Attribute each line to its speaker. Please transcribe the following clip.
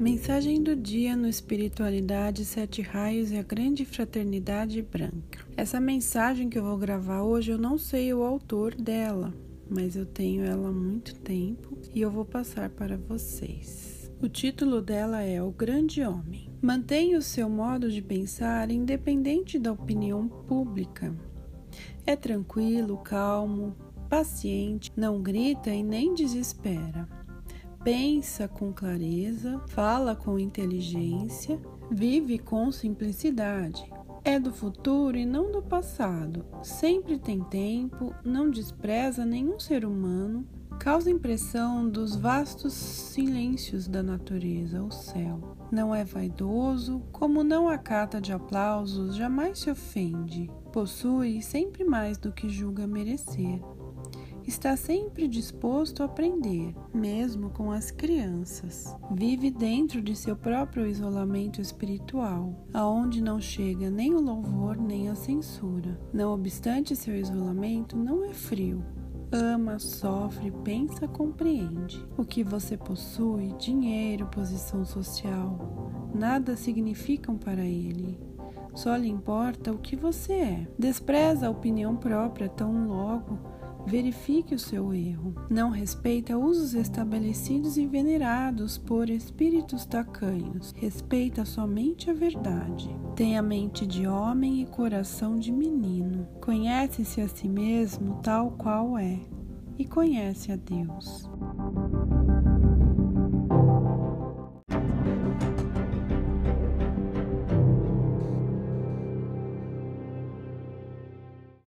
Speaker 1: Mensagem do dia no Espiritualidade Sete Raios e a Grande Fraternidade Branca. Essa mensagem que eu vou gravar hoje, eu não sei o autor dela, mas eu tenho ela há muito tempo e eu vou passar para vocês. O título dela é O Grande Homem. Mantenha o seu modo de pensar independente da opinião pública. É tranquilo, calmo, paciente, não grita e nem desespera pensa com clareza, fala com inteligência, vive com simplicidade. É do futuro e não do passado. Sempre tem tempo, não despreza nenhum ser humano, causa impressão dos vastos silêncios da natureza, o céu. Não é vaidoso, como não acata de aplausos, jamais se ofende. Possui sempre mais do que julga merecer está sempre disposto a aprender, mesmo com as crianças. Vive dentro de seu próprio isolamento espiritual, aonde não chega nem o louvor nem a censura. Não obstante seu isolamento, não é frio, ama, sofre, pensa, compreende. O que você possui, dinheiro, posição social, nada significam para ele. Só lhe importa o que você é. Despreza a opinião própria tão logo verifique o seu erro. Não respeita usos estabelecidos e venerados por espíritos tacanhos. Respeita somente a verdade. Tem a mente de homem e coração de menino. Conhece-se a si mesmo tal qual é e conhece a Deus.